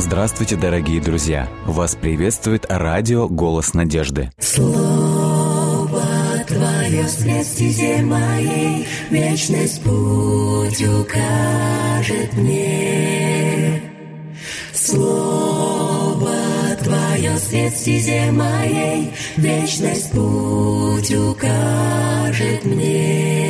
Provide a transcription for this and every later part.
Здравствуйте, дорогие друзья! Вас приветствует радио «Голос надежды». Слово Твое свет моей, Вечность путь укажет мне. Слово Твое свет моей, Вечность путь укажет мне.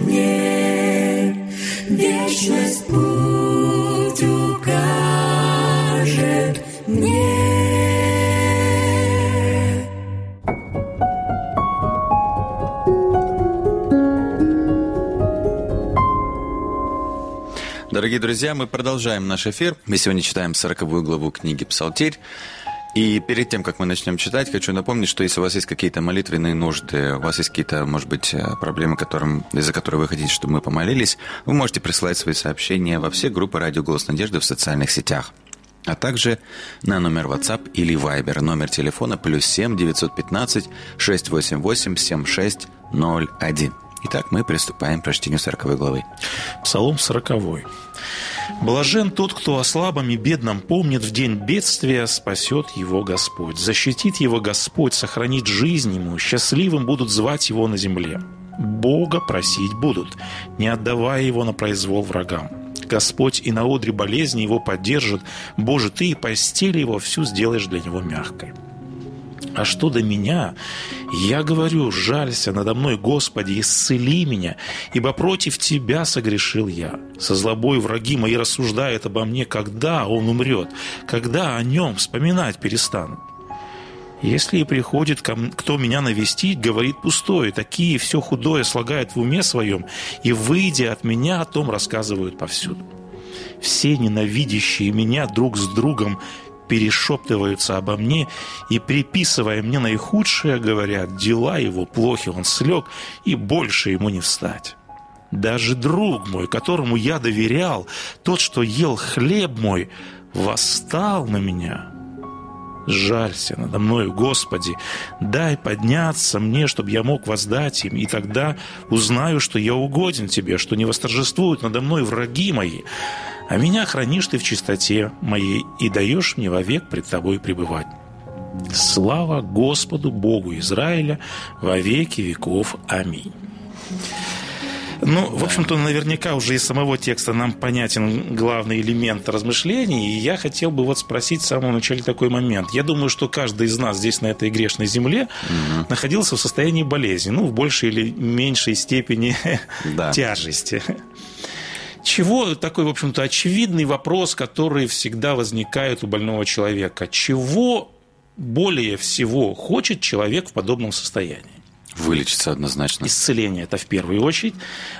мне. Вечность путь укажет мне. Дорогие друзья, мы продолжаем наш эфир. Мы сегодня читаем 40 главу книги «Псалтирь». И перед тем, как мы начнем читать, хочу напомнить, что если у вас есть какие-то молитвенные нужды, у вас есть какие-то, может быть, э, проблемы, которым, из-за которых вы хотите, чтобы мы помолились, вы можете присылать свои сообщения во все группы «Радио Голос Надежды» в социальных сетях а также на номер WhatsApp или Viber, номер телефона плюс 7 915 688 7601. Итак, мы приступаем к прочтению 40 главы. Псалом 40. «Блажен тот, кто о слабом и бедном помнит в день бедствия, спасет его Господь. Защитит его Господь, сохранит жизнь ему, счастливым будут звать его на земле. Бога просить будут, не отдавая его на произвол врагам. Господь и на одре болезни его поддержит. Боже, ты и постель его всю сделаешь для него мягкой. А что до меня? Я говорю, жалься надо мной, Господи, исцели меня, ибо против Тебя согрешил я. Со злобой враги мои рассуждают обо мне, когда он умрет, когда о нем вспоминать перестанут. Если и приходит кто меня навестить, говорит пустое, такие все худое слагают в уме своем, и, выйдя от меня, о том рассказывают повсюду. Все ненавидящие меня друг с другом перешептываются обо мне и, приписывая мне наихудшее, говорят, дела его плохи, он слег, и больше ему не встать. Даже друг мой, которому я доверял, тот, что ел хлеб мой, восстал на меня – жалься надо мною, Господи, дай подняться мне, чтобы я мог воздать им, и тогда узнаю, что я угоден Тебе, что не восторжествуют надо мной враги мои, а меня хранишь Ты в чистоте моей и даешь мне вовек пред Тобой пребывать. Слава Господу Богу Израиля во веки веков. Аминь. Ну, в общем-то, наверняка уже из самого текста нам понятен главный элемент размышлений. И я хотел бы вот спросить в самом начале такой момент. Я думаю, что каждый из нас здесь, на этой грешной земле, угу. находился в состоянии болезни. Ну, в большей или меньшей степени да. тяжести. Чего такой, в общем-то, очевидный вопрос, который всегда возникает у больного человека? Чего более всего хочет человек в подобном состоянии? Вылечиться однозначно. Исцеление это в первую очередь.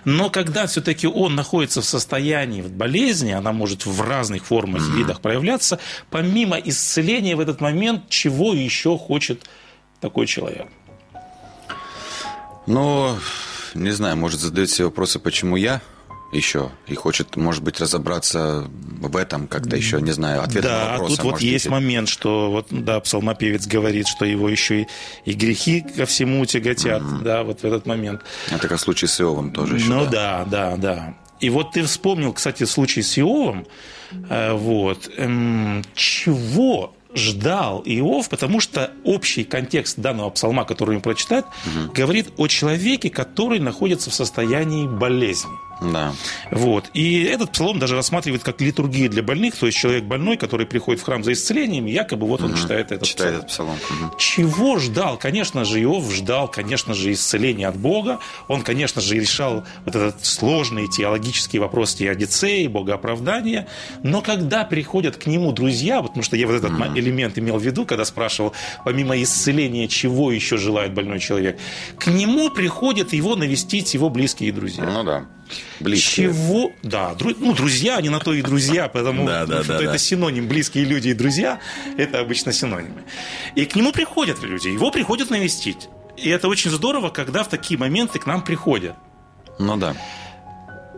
Но когда все-таки он находится в состоянии болезни, она может в разных формах и видах проявляться, помимо исцеления в этот момент, чего еще хочет такой человек? Ну, не знаю, может, задает себе вопросы, почему я? Еще и хочет, может быть, разобраться в этом как-то еще, не знаю, ответ да, на вопрос. тут вот есть быть. момент, что вот, да, псалмопевец говорит, что его еще и, и грехи ко всему тяготят, mm-hmm. да, вот в этот момент. Это как случай с Иовом тоже еще. Ну да, да, да. да. И вот ты вспомнил, кстати, случай с Иовом, э, вот, эм, чего ждал Иов, потому что общий контекст данного псалма, который мы прочитать, угу. говорит о человеке, который находится в состоянии болезни. Да. Вот. И этот псалом даже рассматривает как литургию для больных, то есть человек больной, который приходит в храм за исцелением, якобы вот он угу. читает этот читает псалом. Этот псалом. Угу. Чего ждал? Конечно же, Иов ждал, конечно же, исцеления от Бога. Он, конечно же, решал вот этот сложный теологический вопрос теодицеи, богооправдания. Но когда приходят к нему друзья, потому что я вот этот угу. элемент имел в виду, когда спрашивал, помимо исцеления, чего еще желает больной человек, к нему приходят его навестить его близкие друзья. Ну да. Близкие. Чего? Да, дру... ну, друзья, они на то и друзья, потому да, да, что да, это да. синоним. Близкие люди и друзья – это обычно синонимы. И к нему приходят люди, его приходят навестить. И это очень здорово, когда в такие моменты к нам приходят. Ну да.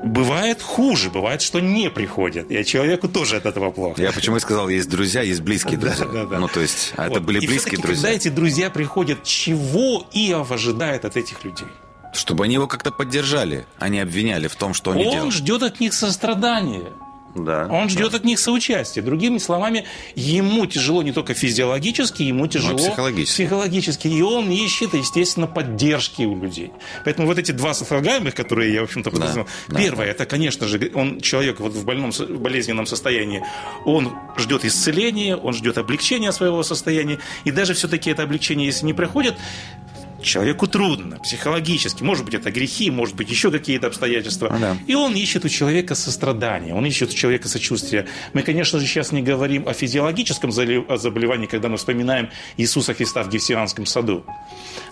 Бывает хуже, бывает, что не приходят. И человеку тоже от этого плохо. Я почему и сказал, есть друзья, есть близкие друзья. Да, да, да. Ну, то есть, а вот. это были и близкие друзья. Когда эти друзья приходят, чего Иов ожидает от этих людей? Чтобы они его как-то поддержали, а не обвиняли в том, что они Он делают. Он ждет от них сострадания. Да, Он ждет да. от них соучастия. Другими словами, ему тяжело не только физиологически, ему тяжело психологически. психологически. И он ищет, естественно, поддержки у людей. Поэтому вот эти два сослагаемых, которые я, в общем-то, подразумел. Да, Первое, да. это, конечно же, он человек вот в больном, в болезненном состоянии, он ждет исцеления, он ждет облегчения своего состояния. И даже все-таки это облегчение, если не проходит, Человеку трудно, психологически. Может быть, это грехи, может быть, еще какие-то обстоятельства. да. И он ищет у человека сострадания, он ищет у человека сочувствия. Мы, конечно же, сейчас не говорим о физиологическом заболевании, когда мы вспоминаем Иисуса Христа в Гефсиманском саду.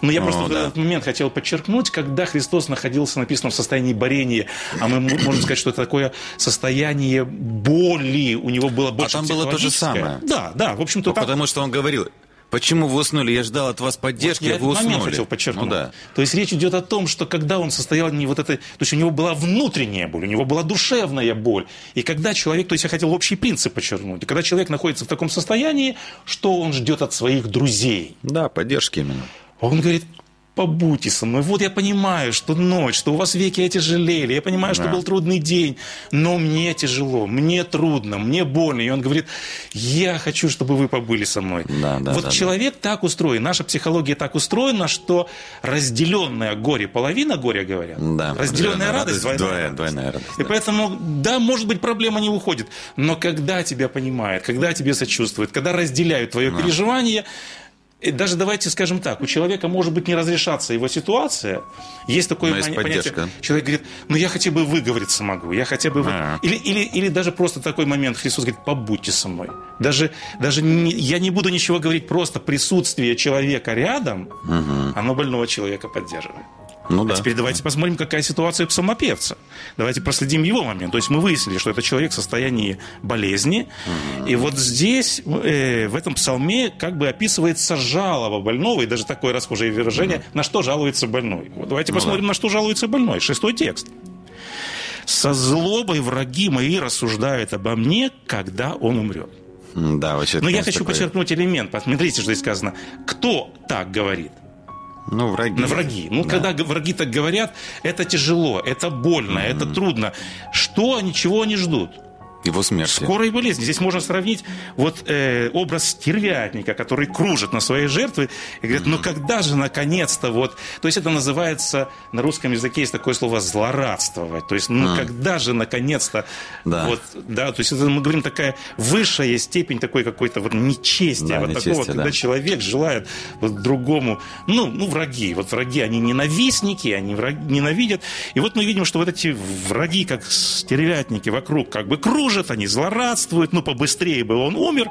Но я о, просто да. в этот момент хотел подчеркнуть, когда Христос находился, написано, в состоянии борения, а мы можем сказать, что это такое состояние боли, у него было больше А там было то же самое. Да, да, в общем-то. Потому что он говорил, Почему вы уснули? Я ждал от вас поддержки, вот я а вы уснули. момент хотел подчеркнуть. Ну, да. То есть речь идет о том, что когда он состоял не вот это, то есть у него была внутренняя боль, у него была душевная боль. И когда человек, то есть я хотел общий принцип подчеркнуть, и когда человек находится в таком состоянии, что он ждет от своих друзей? Да, поддержки именно. Он говорит, побудьте со мной. Вот я понимаю, что ночь, что у вас веки отяжелели, я понимаю, что да. был трудный день, но мне тяжело, мне трудно, мне больно. И он говорит, я хочу, чтобы вы побыли со мной. Да, да, вот да, человек да. так устроен, наша психология так устроена, что разделенное горе, половина горя, говорят. Да, разделенная радость, радость двойная, двойная радость. И да. поэтому, да, может быть, проблема не уходит, но когда тебя понимают, когда тебе сочувствуют, когда разделяют твое да. переживание, и даже давайте скажем так, у человека может быть не разрешаться его ситуация. Есть такое есть понятие. Человек говорит, ну я хотя бы выговориться могу, я хотя бы... А-а-а. Или, или, или даже просто такой момент, Христос говорит, побудьте со мной. Даже, даже не, я не буду ничего говорить, просто присутствие человека рядом, угу. оно больного человека поддерживает. Ну, да. А теперь давайте посмотрим, какая ситуация у псалмопевца. Давайте проследим его момент. То есть мы выяснили, что это человек в состоянии болезни. Mm-hmm. И вот здесь, э, в этом псалме, как бы описывается жалоба больного, и даже такое расхожее выражение, mm-hmm. на что жалуется больной. Вот давайте ну, посмотрим, да. на что жалуется больной. Шестой текст. «Со злобой враги мои рассуждают обо мне, когда он умрет». Да, вообще. Но я хочу такое... подчеркнуть элемент. Посмотрите, что здесь сказано. Кто так говорит? Ну, враги. На враги. Ну, да. когда враги так говорят, это тяжело, это больно, mm-hmm. это трудно. Что они, чего они ждут? Его смерти. Скорой болезни. Здесь можно сравнить вот э, образ стервятника, который кружит на своей жертве и говорит, mm-hmm. ну когда же наконец-то вот... То есть это называется, на русском языке есть такое слово «злорадствовать». То есть ну mm-hmm. когда же наконец-то... Да. Вот, да, то есть это, мы говорим такая высшая степень такой какой-то вот нечестия. Да, вот нечестие, такого, да. когда человек желает вот другому... Ну, ну, враги. Вот враги, они ненавистники, они враги, ненавидят. И вот мы видим, что вот эти враги, как стервятники вокруг, как бы кружат служат, они злорадствуют, ну, побыстрее бы он умер.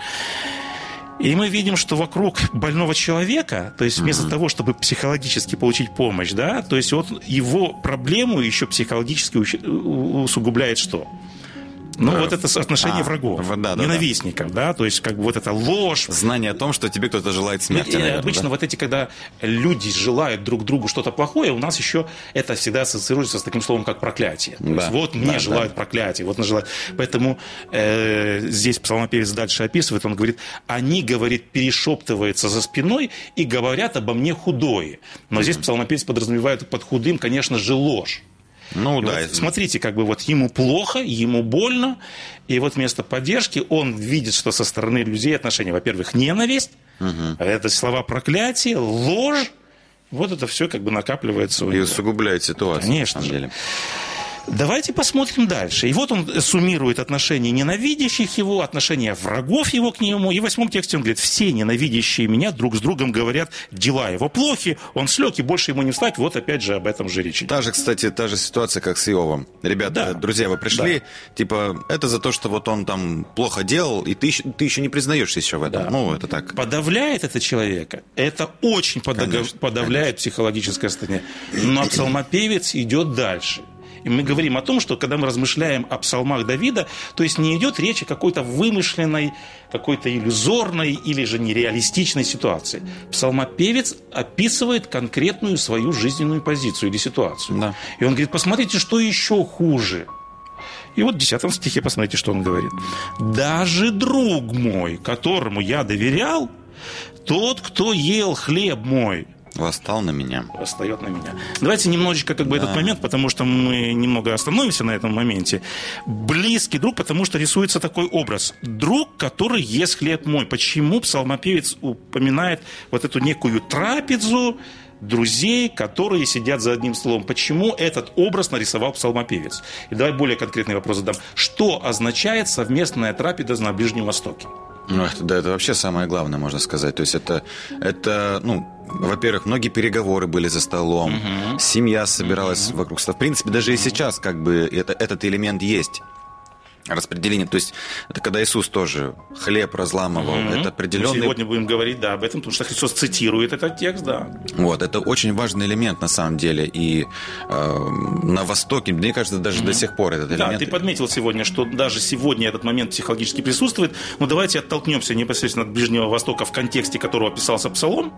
И мы видим, что вокруг больного человека, то есть вместо mm-hmm. того, чтобы психологически получить помощь, да, то есть вот его проблему еще психологически усугубляет что? Ну, Э, вот это соотношение а, врагов, да, да, ненавистников, да. то есть, как бы вот эта ложь. Знание о том, что тебе кто-то желает смерти, и наверное, обычно да? вот эти, когда люди желают друг другу что-то плохое, у нас еще это всегда ассоциируется с таким словом, как проклятие. То Да, есть, вот мне да, желают проклятие, вот желают. Поэтому э, здесь псалмопевец дальше описывает, он говорит, они, говорит, перешептываются за спиной и говорят обо мне худое. Но здесь псалмопевец подразумевает под худым, конечно же, ложь. Ну И да, вот это- смотрите, как бы вот ему плохо, ему больно, и вот вместо поддержки он видит, что со стороны людей отношения, во-первых, ненависть, это слова проклятия, ложь, вот это все как бы накапливается. у и усугубляет ситуацию, Конечно на самом же. деле. Давайте посмотрим дальше. И вот он суммирует отношения ненавидящих его, отношения врагов его к нему. И в восьмом тексте он говорит, все ненавидящие меня друг с другом говорят, дела его плохи, он слег, и больше ему не встать. Вот опять же об этом же речь. Та же, кстати, та же ситуация, как с Иовом. Ребята, Да. друзья, вы пришли, типа, это за то, что вот он там плохо делал, и ты, ты еще не признаешься еще в этом. Да. Ну, это так. Подавляет это человека. Это очень подога- Конечно, подавляет психологическое состояние. Но псалмопевец идет дальше. И мы говорим о том, что когда мы размышляем о псалмах Давида, то есть не идет речь о какой-то вымышленной, какой-то иллюзорной или же нереалистичной ситуации. Псалмопевец описывает конкретную свою жизненную позицию или ситуацию. Да. И он говорит, посмотрите, что еще хуже. И вот в 10 стихе посмотрите, что он говорит. «Даже друг мой, которому я доверял, тот, кто ел хлеб мой, Восстал на меня. восстает на меня». Давайте немножечко как бы этот момент, потому что мы немного остановимся на этом моменте. Близкий друг, потому что рисуется такой образ. Друг, который ест хлеб мой. Почему псалмопевец упоминает вот эту некую трапезу, друзей, которые сидят за одним столом. Почему этот образ нарисовал псалмопевец? И давай более конкретный вопрос задам. Что означает совместная трапеза на Ближнем Востоке? Ну, это, да, это вообще самое главное, можно сказать. То есть это, это ну, во-первых, многие переговоры были за столом, семья собиралась вокруг стола. В принципе, даже и сейчас как бы это, этот элемент есть. Распределение, то есть это когда Иисус тоже хлеб разламывал, это Мы определенный сегодня будем говорить, да, об этом, потому что Христос цитирует этот текст, да. Вот, это очень важный элемент на самом деле. И э, на Востоке, мне кажется, даже до сих пор этот Да, элемент. ты подметил сегодня, что даже сегодня этот момент психологически присутствует. Но давайте оттолкнемся непосредственно от Ближнего Востока в контексте, которого описался Псалом.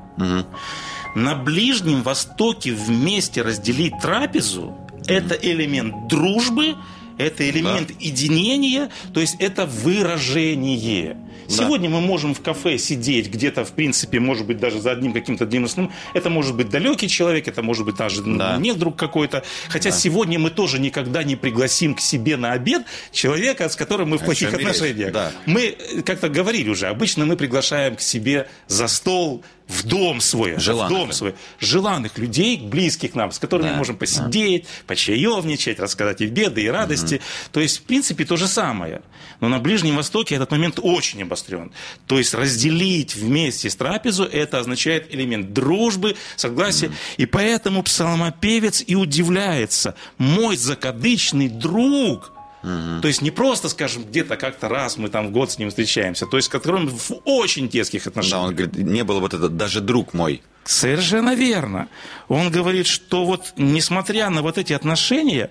На Ближнем Востоке вместе разделить трапезу – это элемент дружбы, это элемент единения, то есть это выражение. Сегодня мы можем в кафе сидеть где-то, в принципе, может быть, даже за одним каким-то сном. Это может быть далекий человек, это может быть даже Да. не друг какой-то. Хотя сегодня мы тоже никогда не пригласим к себе на обед человека, с которым мы в плохих отношениях. да. Мы э, как-то говорили уже, обычно мы приглашаем к себе за стол в дом свой, в Желанных дом людей. свой, желанных людей, близких нам, с которыми Да, мы можем посидеть, почаевничать, рассказать и беды, и радости. То есть, в принципе, то же самое. Но на Ближнем Востоке этот момент очень обострен. То есть разделить вместе с трапезу, это означает элемент дружбы, согласия. И поэтому псалмопевец и удивляется. Мой закадычный друг – то есть не просто, скажем, где-то как-то раз мы там в год с ним встречаемся, то есть которым в очень детских отношениях. Да, он говорит, не было вот это, даже друг мой. Совершенно верно. Он говорит, что вот несмотря на вот эти отношения,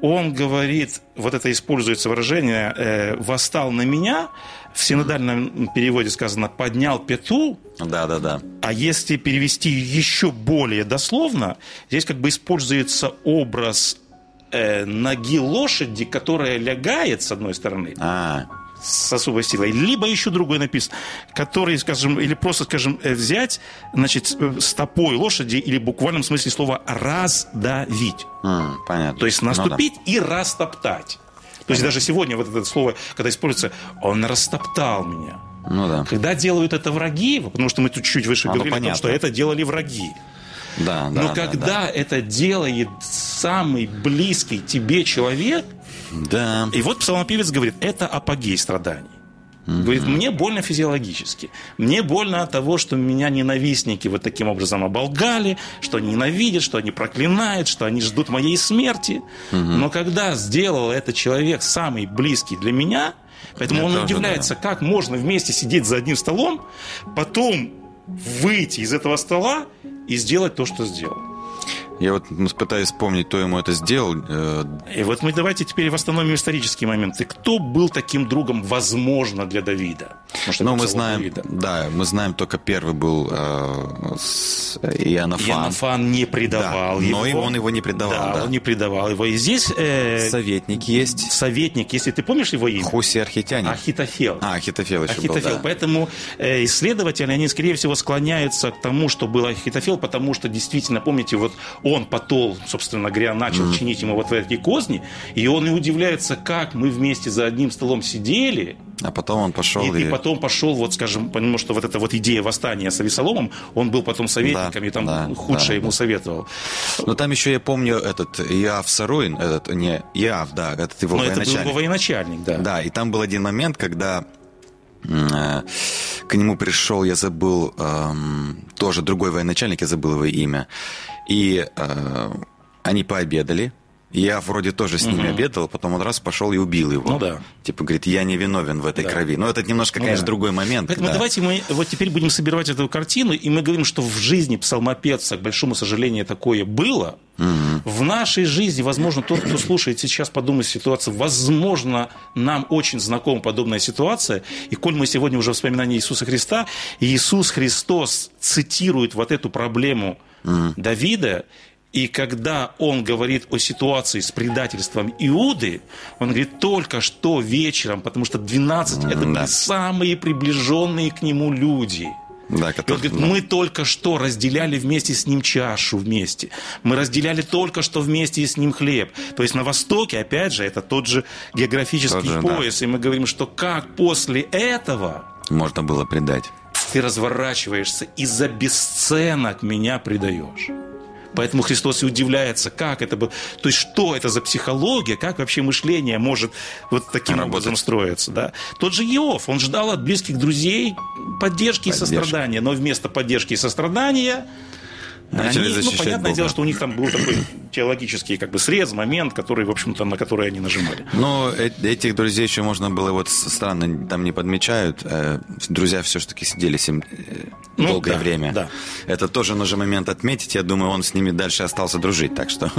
он говорит, вот это используется выражение э, «восстал на меня», в синодальном переводе сказано «поднял пету», Да, да, да. а если перевести еще более дословно, здесь как бы используется образ э, ноги лошади, которая лягает с одной стороны, А, с особой силой. Либо еще другой написан, который, скажем, или просто, скажем, э, взять, значит, э, стопой лошади или в буквальном смысле слова раздавить. м, понятно. То есть Ну да. наступить и растоптать. То есть даже сегодня вот это слово, когда используется, он растоптал меня. Ну да. Когда делают это враги, потому что мы тут чуть выше А, ну, говорили том, что это делали враги. Да, да, Но да, когда это делает самый близкий тебе человек, Да. и вот псалмопевец говорит, это апогей страданий. Говорит, мне больно физиологически. Мне больно от того, что меня ненавистники вот таким образом оболгали, что они ненавидят, что они проклинают, что они ждут моей смерти. Но когда сделал это человек самый близкий для меня, поэтому Это он тоже, удивляется, как можно вместе сидеть за одним столом, потом выйти из этого стола и сделать то, что сделал. Я вот пытаюсь вспомнить, кто ему это сделал. Э, И вот мы давайте теперь восстановим исторические моменты. Кто был таким другом, возможно, для Давида? Ну, мы знаем, Давида. да, мы знаем только первый был э, с Иоаннафан. Иоаннафан не предавал Да, его. но и он его не предавал, Да, да. он не предавал его. И здесь э, Советник есть. советник, если ты помнишь его имя? Хуси Архитянин. Ахитофел. А, Ахитофел еще Ахитофел. был, да. Поэтому э, исследователи, они, скорее всего, склоняются к тому, что был Ахитофел, потому что, действительно, помните, вот он потол, собственно говоря, начал чинить ему вот эти козни, и он и удивляется, как мы вместе за одним столом сидели, А потом он пошел и, и... и потом пошел, вот, скажем, потому что вот эта вот идея восстания с Авесоломом, он был потом советником, Да, и там да, худшее да, ему да. советовал. Но там еще я помню этот Иав Саруин, этот, не, Иав, да, этот его Но это был военачальник. его военачальник, да. Да, и там был один момент, когда э, к нему пришел, я забыл, эм, тоже другой военачальник, я забыл его имя. И э, они пообедали. Я вроде тоже с ними обедал, потом он раз пошел и убил его. Ну да. Типа говорит, я не виновен в этой Да. крови. Но это немножко, Ну конечно, да. другой момент. Поэтому да. давайте мы вот теперь будем собирать эту картину, и мы говорим, что в жизни псалмопевца, к большому сожалению, такое было. В нашей жизни, возможно, тот, кто слушает сейчас, подумает ситуацию, возможно, нам очень знакома подобная ситуация. И коль мы сегодня уже вспоминали Иисуса Христа, Иисус Христос цитирует вот эту проблему Давида, и когда он говорит о ситуации с предательством Иуды, он говорит только что вечером, потому что 12 это Да. самые приближенные к нему люди. Да, И он который- говорит, да. мы только что разделяли вместе с ним чашу вместе. Мы разделяли только что вместе с ним хлеб. То есть на Востоке, опять же, это тот же географический Тот же, да. пояс. И мы говорим, что как после этого Можно было предать. ты разворачиваешься и за бесценок меня предаешь. Поэтому Христос и удивляется, как это было. То есть, что это за психология, как вообще мышление может вот таким Работать. образом строиться. Да? Тот же Иов, он ждал от близких друзей поддержки и Поддержки. сострадания, но вместо поддержки и сострадания Начали они, ну, защищать понятное Бога. дело, что у них там был такой теологический как бы срез, момент, который, в общем-то, на который они нажимали. Но э- этих друзей еще можно было, вот странно, там не подмечают, э, друзья все-таки сидели с ним э, Ну, долгое да, время. да. Это тоже нужно момент отметить, я думаю, он с ними дальше остался дружить, так что...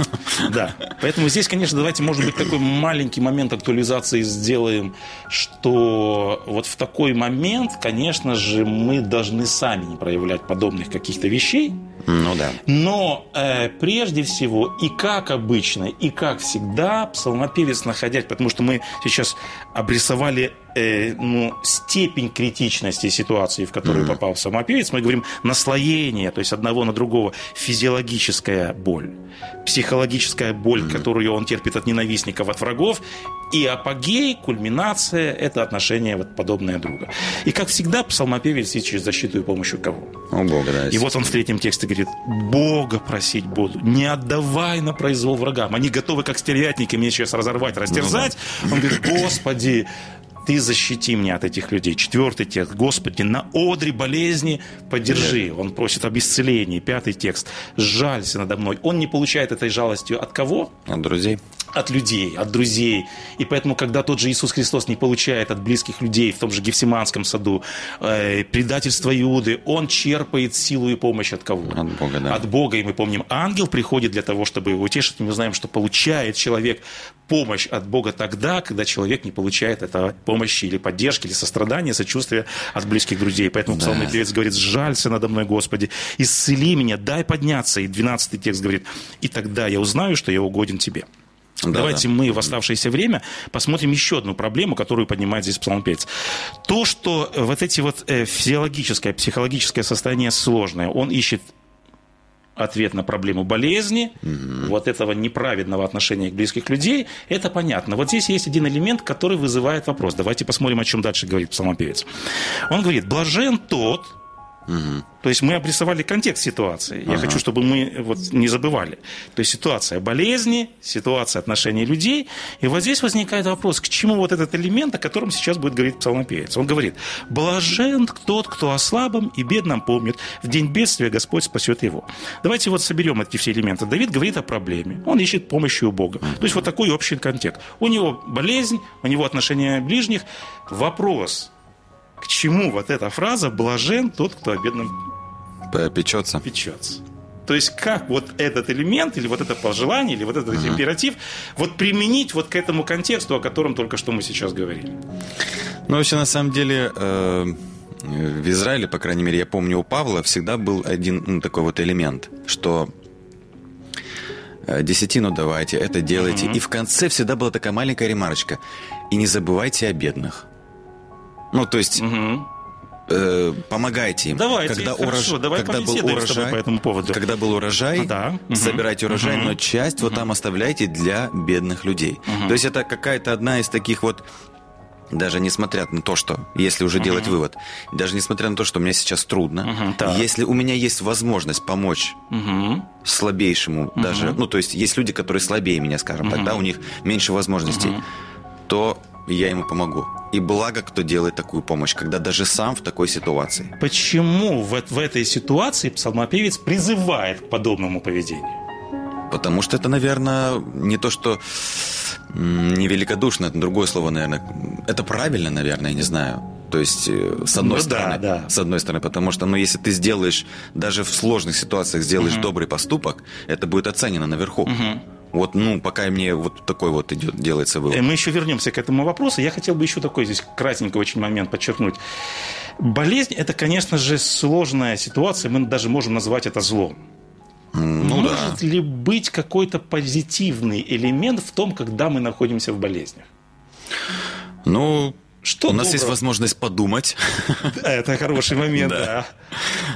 Да. Поэтому здесь, конечно, давайте, может быть, такой маленький момент актуализации сделаем, что вот в такой момент, конечно же, мы должны сами не проявлять подобных каких-то вещей, Ну да. Но э, прежде всего, и как обычно, и как всегда, псалмопевец находясь, потому что мы сейчас обрисовали э, ну, степень критичности ситуации, в которую попал псалмопевец, мы говорим наслоение, то есть одного на другого, физиологическая боль, психологическая боль, которую он терпит от ненавистников, от врагов, и апогей, кульминация – это отношение вот подобное друга. И, как всегда, псалмопевец ищет через защиту и помощью кого? О, Бога, да. И вот он в третьем тексте говорит, Бога просить буду, не отдавай на произвол врагам. Они готовы, как стервятники, меня сейчас разорвать, растерзать. Он говорит, Господи, ты защити меня от этих людей. Четвертый текст. Господи, на одре болезни поддержи. Он просит об исцелении. Пятый текст. Жалься надо мной. Он не получает этой жалостью от кого? От друзей. От людей, от друзей. И поэтому, когда тот же Иисус Христос не получает от близких людей в том же Гефсиманском саду э, предательство Иуды, он черпает силу и помощь от кого? От Бога, да. От Бога. И мы помним, ангел приходит для того, чтобы его утешить. Мы знаем, что получает человек помощь от Бога тогда, когда человек не получает этого помощи или поддержки, или сострадания, сочувствия от близких друзей. Поэтому Да. псалмный певец говорит, сжалься надо мной, Господи, исцели меня, дай подняться. И 12 текст говорит, и тогда я узнаю, что я угоден тебе. Да, Давайте да. мы в оставшееся время посмотрим еще одну проблему, которую поднимает здесь псалмопевец. То, что вот эти вот э, физиологическое, психологическое состояние сложное, он ищет ответ на проблему болезни, вот этого неправедного отношения к близких людей, это понятно. Вот здесь есть один элемент, который вызывает вопрос. Давайте посмотрим, о чем дальше говорит псалмопевец. Он говорит, блажен тот, то есть мы обрисовали контекст ситуации. Я хочу, чтобы мы вот не забывали. То есть ситуация болезни, ситуация отношений людей. И вот здесь возникает вопрос, к чему вот этот элемент, о котором сейчас будет говорить псалмопевец. Он говорит, блажен тот, кто о слабом и бедном помнит. В день бедствия Господь спасет его. Давайте вот соберем эти все элементы. Давид говорит о проблеме. Он ищет помощи у Бога. То есть вот такой общий контекст. У него болезнь, у него отношения ближних. Вопрос, к чему вот эта фраза «блажен тот, кто о бедном Печется. печется». То есть как вот этот элемент или вот это пожелание или вот этот uh-huh. императив вот применить вот к этому контексту, о котором только что мы сейчас говорили? Ну, вообще, на самом деле, э, в Израиле, по крайней мере, я помню, у Павла всегда был один ну, такой вот элемент, что э, десятину давайте, это делайте. Uh-huh. И в конце всегда была такая маленькая ремарочка. И не забывайте о бедных. Ну, то есть... Uh-huh э, помогайте им. Давайте, когда хорошо, урож... давай когда был урожай, по этому поводу. Когда был урожай, да. собирайте урожай, угу. но часть угу. вот там оставляйте для бедных людей. Угу. То есть это какая-то одна из таких вот даже несмотря на то, что, если уже uh-huh. делать вывод, даже несмотря на то, что мне сейчас трудно, uh-huh, если у меня есть возможность помочь uh-huh. слабейшему, uh-huh. даже, ну, то есть есть люди, которые слабее меня, скажем uh-huh. так, да, у них меньше возможностей, uh-huh. то я ему помогу. И благо, кто делает такую помощь, когда даже сам в такой ситуации. Почему в, в этой ситуации псалмопевец призывает к подобному поведению? Потому что это, наверное, не то, что не великодушно, это другое слово, наверное. Это правильно, наверное, я не знаю. То есть, э, с одной ну, стороны, да, да. с одной стороны, потому что, ну, если ты сделаешь, даже в сложных ситуациях сделаешь угу. добрый поступок, это будет оценено наверху. Угу. Вот, ну, пока мне вот такой вот идет, делается вывод. Э, мы еще вернемся к этому вопросу. Я хотел бы еще такой здесь кратенький очень момент подчеркнуть. Болезнь – это, конечно же, сложная ситуация. Мы даже можем назвать это злом. Ну, Может да. ли быть какой-то позитивный элемент в том, когда мы находимся в болезнях? Ну, что У доброго? нас есть возможность подумать. Это хороший момент, да.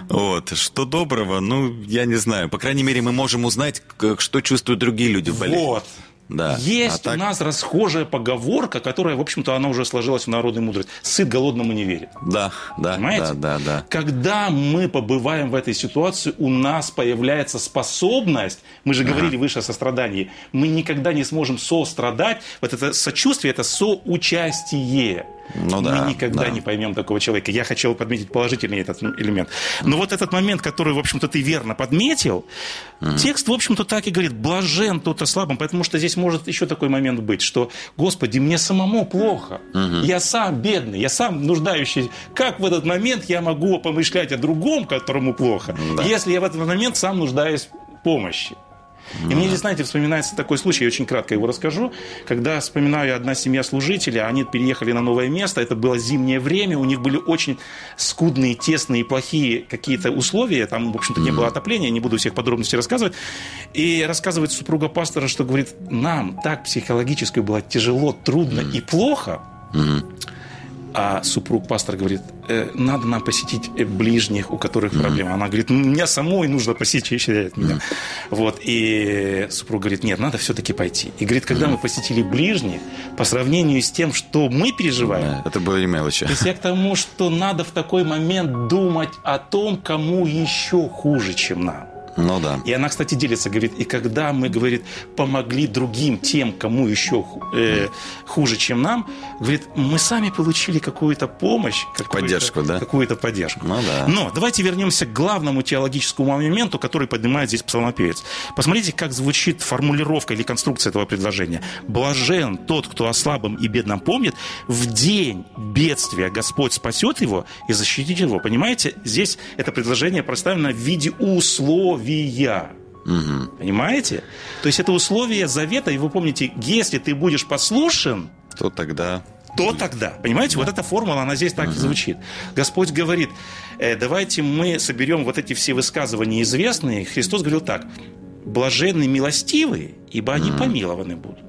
Вот. Что доброго? Ну, я не знаю. По крайней мере, мы можем узнать, что чувствуют другие люди в болезни. Вот. Да. Есть а так... у нас расхожая поговорка, которая, в общем-то, она уже сложилась в народной мудрость. Сыт голодному не верит. Да, да, Понимаете? да, да, да. Когда мы побываем в этой ситуации, у нас появляется способность, мы же говорили ага. выше о сострадании, мы никогда не сможем сострадать. Вот это сочувствие, это соучастие. Ну, да, Мы никогда да. не поймем такого человека. Я хотел подметить положительный этот элемент. Но вот этот момент, который, в общем-то, ты верно подметил, mm. текст, в общем-то, так и говорит, блажен тот слабым, потому что здесь может еще такой момент быть, что, Господи, мне самому плохо, mm-hmm. я сам бедный, я сам нуждающийся. Как в этот момент я могу помышлять о другом, которому плохо, да. если я в этот момент сам нуждаюсь в помощи? И мне здесь, знаете, вспоминается такой случай, я очень кратко его расскажу. Когда вспоминаю одна семья служителей, они переехали на новое место, это было зимнее время, у них были очень скудные, тесные, плохие какие-то условия, там, в общем-то, не было отопления, не буду всех подробностей рассказывать. И рассказывает супруга пастора, что говорит, нам так психологически было тяжело, трудно и плохо, а супруг пастор говорит, э, надо нам посетить э, ближних, у которых mm-hmm. проблемы. Она говорит, мне самой нужно посетить меня. Mm-hmm. Вот, и супруг говорит, нет, надо все-таки пойти. И говорит, когда мы посетили ближних, по сравнению с тем, что мы переживаем... Yeah, это были мелочи. То есть я к тому, что надо в такой момент думать о том, кому еще хуже, чем нам. Ну да. И она, кстати, делится, говорит, и когда мы, говорит, помогли другим, тем, кому еще э, хуже, чем нам, говорит, мы сами получили какую-то помощь. Какую поддержку, да? Какую-то поддержку. Ну да. Но давайте вернемся к главному теологическому моменту, который поднимает здесь псалмопевец. Посмотрите, как звучит формулировка или конструкция этого предложения. «Блажен тот, кто о слабом и бедном помнит, в день бедствия Господь спасет его и защитит его». Понимаете, здесь это предложение представлено в виде условия условия. Угу. Понимаете? То есть это условие завета, и вы помните, если ты будешь послушен, то тогда то тогда. Понимаете, вот эта формула, она здесь так и звучит. Господь говорит, э, давайте мы соберем вот эти все высказывания известные. Христос говорил так, блаженны милостивые, ибо они помилованы будут.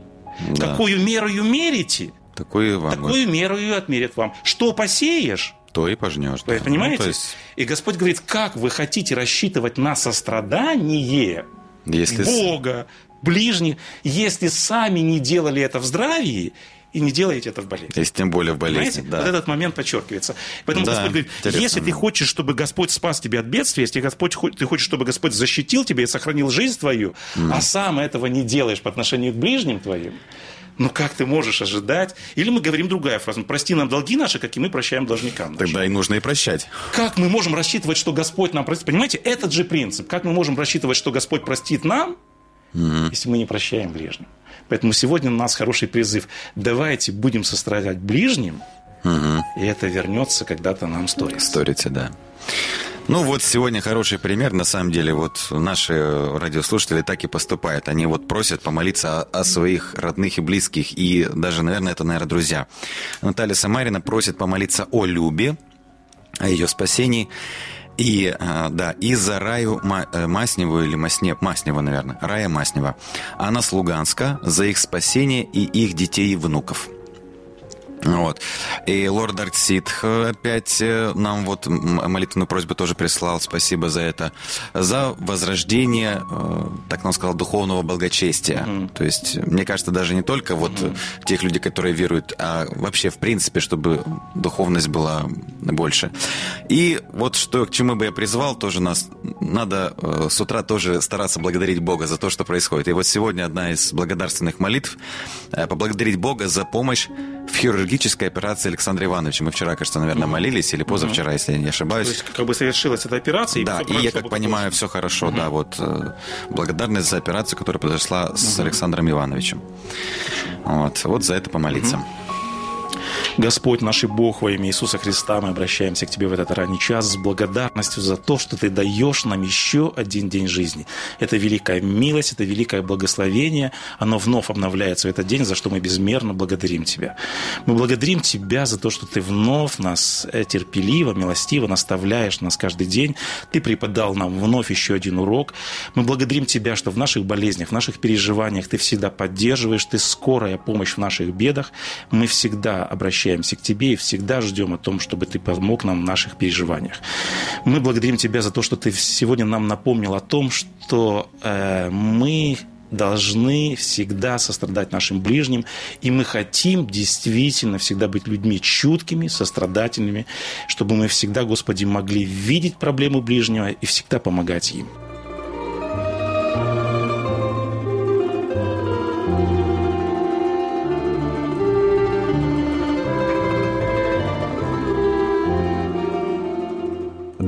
Да. Какую мерою мерите, такую, вам такую меру и отмерят вам. Что посеешь, то и пожнешь. Вы да. понимаете? Ну, есть... И Господь говорит, как вы хотите рассчитывать на сострадание если... Бога, ближних, если сами не делали это в здравии, и не делаете это в болезни. Если тем более в болезни, Понимаете? да. Вот этот момент подчеркивается. Поэтому да, Господь говорит, интересно. если ты хочешь, чтобы Господь спас тебя от бедствия, если Господь, ты хочешь, чтобы Господь защитил тебя и сохранил жизнь твою, mm. а сам этого не делаешь по отношению к ближним твоим, ну как ты можешь ожидать? Или мы говорим другая фраза. Прости нам долги наши, как и мы прощаем должникам. Нашим. Тогда и нужно и прощать. Как мы можем рассчитывать, что Господь нам простит? Понимаете, этот же принцип. Как мы можем рассчитывать, что Господь простит нам, угу. если мы не прощаем ближним? Поэтому сегодня у нас хороший призыв. Давайте будем сострадать ближним, угу. и это вернется когда-то нам сторится. Сторится, да. Ну вот сегодня хороший пример. На самом деле вот наши радиослушатели так и поступают. Они вот просят помолиться о, о своих родных и близких. И даже, наверное, это, наверное, друзья. Наталья Самарина просит помолиться о Любе, о ее спасении. И, а, да, и за Раю э, Масневу или Масне, Маснева, наверное, Рая Маснева. Она с Луганска, за их спасение и их детей и внуков. Вот. И лорд Арксид опять э, нам вот молитвенную просьбу тоже прислал, спасибо за это, за возрождение, э, так нам сказал, духовного благочестия. Mm-hmm. То есть, мне кажется, даже не только вот mm-hmm. тех людей, которые веруют, а вообще, в принципе, чтобы духовность была больше. И вот что, к чему бы я призвал, тоже нас надо с утра тоже стараться благодарить Бога за то, что происходит. И вот сегодня одна из благодарственных молитв – поблагодарить Бога за помощь в хирургической операции Александра Ивановича. Мы вчера, кажется, наверное, молились, или позавчера, если я не ошибаюсь. То есть, как бы совершилась эта операция. Да, и, я как понимаю, все хорошо, угу. да, вот э, благодарность за операцию, которая произошла с Александром Ивановичем. Вот, вот за это помолиться. Угу. Господь наш и Бог во имя Иисуса Христа, мы обращаемся к Тебе в этот ранний час с благодарностью за то, что Ты даешь нам еще один день жизни. Это великая милость, это великое благословение. Оно вновь обновляется в этот день, за что мы безмерно благодарим Тебя. Мы благодарим Тебя за то, что Ты вновь нас э, терпеливо, милостиво наставляешь нас каждый день. Ты преподал нам вновь еще один урок. Мы благодарим Тебя, что в наших болезнях, в наших переживаниях Ты всегда поддерживаешь, Ты скорая помощь в наших бедах. Мы всегда обращаемся к Тебе и всегда ждем о том, чтобы Ты помог нам в наших переживаниях. Мы благодарим Тебя за то, что Ты сегодня нам напомнил о том, что э, мы должны всегда сострадать нашим ближним, и мы хотим действительно всегда быть людьми чуткими, сострадательными, чтобы мы всегда, Господи, могли видеть проблему ближнего и всегда помогать им.